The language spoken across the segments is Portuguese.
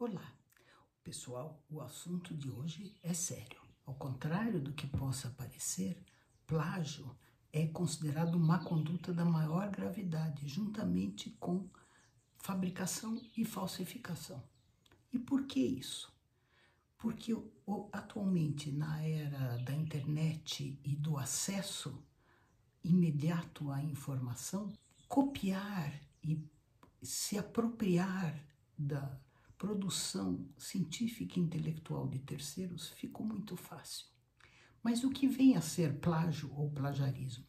Olá, pessoal. O assunto de hoje é sério. Ao contrário do que possa parecer, plágio é considerado má conduta da maior gravidade, juntamente com fabricação e falsificação. E por que isso? Porque atualmente, na era da internet e do acesso imediato à informação, copiar e se apropriar da produção científica e intelectual de terceiros ficou muito fácil. Mas o que vem a ser plágio ou plagiarismo?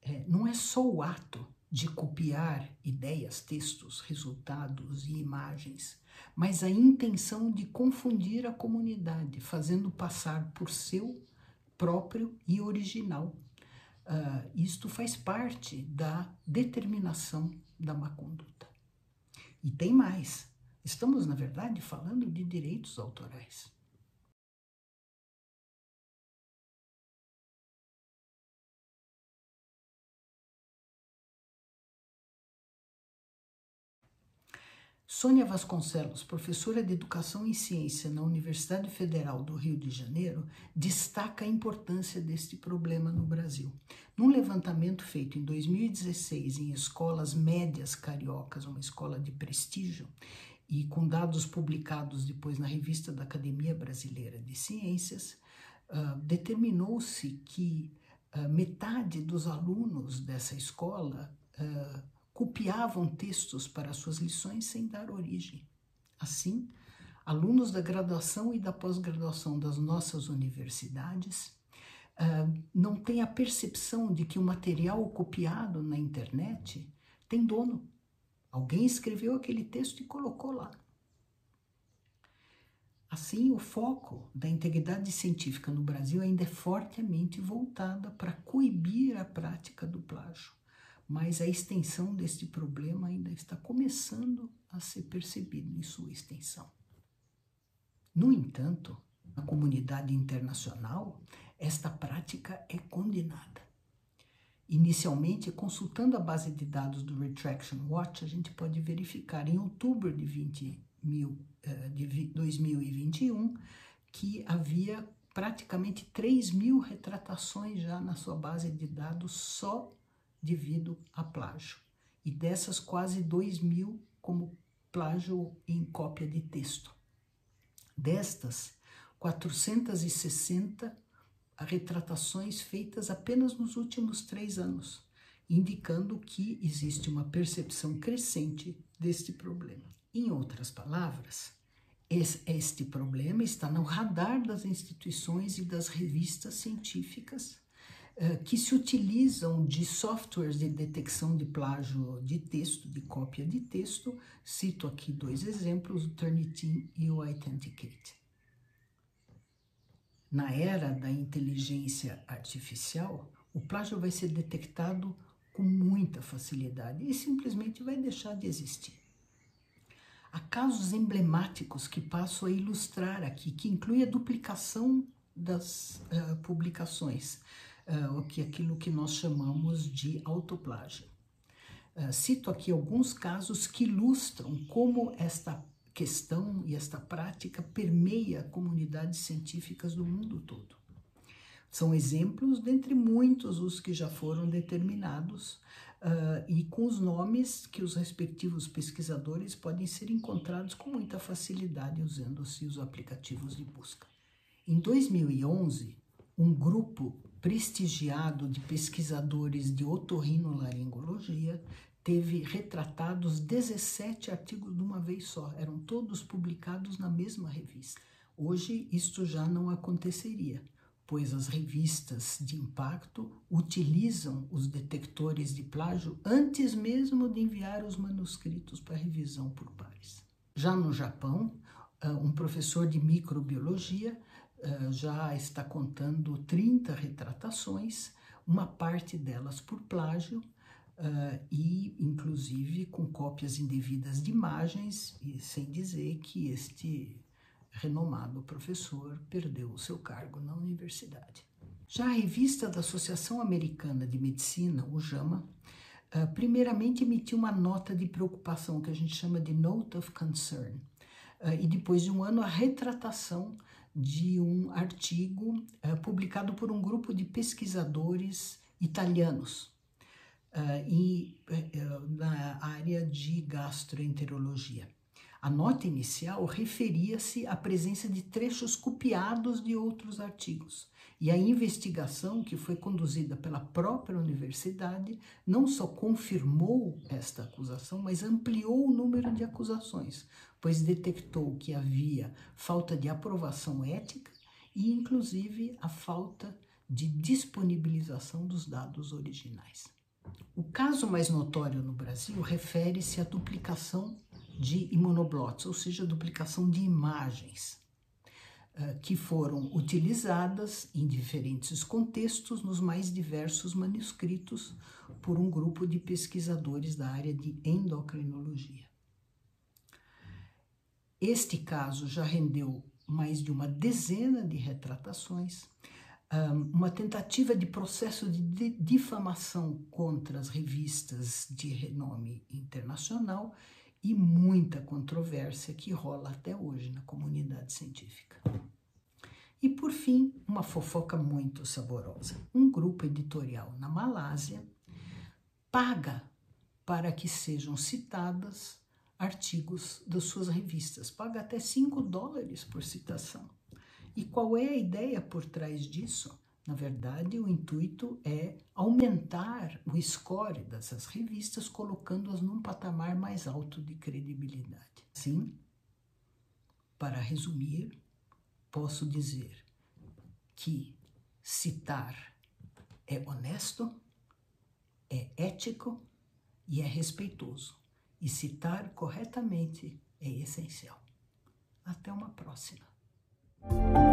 É, não é só o ato de copiar ideias, textos, resultados e imagens, mas a intenção de confundir a comunidade, fazendo passar por seu próprio e original. Uh, isto faz parte da determinação da má conduta. E tem mais. Estamos, na verdade, falando de direitos autorais. Sônia Vasconcelos, professora de Educação e Ciência na Universidade Federal do Rio de Janeiro, destaca a importância deste problema no Brasil. Num levantamento feito em 2016 em escolas médias cariocas, uma escola de prestígio, e com dados publicados depois na revista da Academia Brasileira de Ciências, uh, determinou-se que uh, metade dos alunos dessa escola uh, copiavam textos para suas lições sem dar origem. Assim, alunos da graduação e da pós-graduação das nossas universidades não têm a percepção de que o material copiado na internet tem dono Alguém escreveu aquele texto e colocou lá. Assim, o foco da integridade científica no Brasil ainda é fortemente voltada para coibir a prática do plágio, mas a extensão deste problema ainda está começando a ser percebido em sua extensão. No entanto, na comunidade internacional, esta prática é condenada. Inicialmente, consultando a base de dados do Retraction Watch, a gente pode verificar em outubro de, 20 mil, eh, de 2021 que havia praticamente 3 mil retratações já na sua base de dados só devido a plágio. E dessas, quase 2 mil como plágio em cópia de texto. Destas, 460 retratações feitas apenas nos últimos três anos, indicando que existe uma percepção crescente deste problema. Em outras palavras, este problema está no radar das instituições e das revistas científicas eh, que se utilizam de softwares de detecção de plágio de texto, de cópia de texto. Cito aqui dois exemplos, o Turnitin e o Authenticate. Na era da inteligência artificial, o plágio vai ser detectado com muita facilidade e simplesmente vai deixar de existir. Há casos emblemáticos que passo a ilustrar aqui, que inclui a duplicação das uh, publicações, uh, que é aquilo que nós chamamos de autoplágio. Uh, cito aqui alguns casos que ilustram como esta questão e esta prática permeia comunidades científicas do mundo todo. São exemplos dentre muitos os que já foram determinados uh, e com os nomes que os respectivos pesquisadores podem ser encontrados com muita facilidade usando-se os aplicativos de busca. Em 2011, um grupo prestigiado de pesquisadores de otorrinolaringologia teve retratados 17 artigos de uma vez só, eram todos publicados na mesma revista. Hoje isto já não aconteceria, pois as revistas de impacto utilizam os detectores de plágio antes mesmo de enviar os manuscritos para revisão por pares. Já no Japão, ah, um professor de microbiologia ah, já está contando 30 retratações, uma parte delas por plágio, uh, e inclusive com cópias indevidas de imagens, e sem dizer que este renomado professor perdeu o seu cargo na universidade. Já a revista da Associação Americana de Medicina, o JAMA, uh, primeiramente emitiu uma nota de preocupação que a gente chama de Note of Concern, e depois de um ano, a retratação de um artigo publicado por um grupo de pesquisadores italianos e, na área de gastroenterologia. A nota inicial referia-se à presença de trechos copiados de outros artigos. E a investigação, que foi conduzida pela própria universidade, não só confirmou esta acusação, mas ampliou o número de acusações, pois detectou que havia falta de aprovação ética e, inclusive, a falta de disponibilização dos dados originais. O caso mais notório no Brasil refere-se à duplicação de imunoblots, ou seja, duplicação de imagens, eh, que foram utilizadas em diferentes contextos nos mais diversos manuscritos por um grupo de pesquisadores da área de endocrinologia. Este caso já rendeu mais de uma dezena de retratações, uma tentativa de processo de difamação contra as revistas de renome internacional e muita controvérsia que rola até hoje na comunidade científica. E por fim, uma fofoca muito saborosa. Um grupo editorial na Malásia paga para que sejam citadas artigos das suas revistas, paga até 5 dólares por citação. E qual é a ideia por trás disso? Na verdade, o intuito é aumentar o score dessas revistas, colocando-as num patamar mais alto de credibilidade. Sim, para resumir, posso dizer que citar é honesto, é ético e é respeitoso. E citar corretamente é essencial. Até uma próxima. Thank you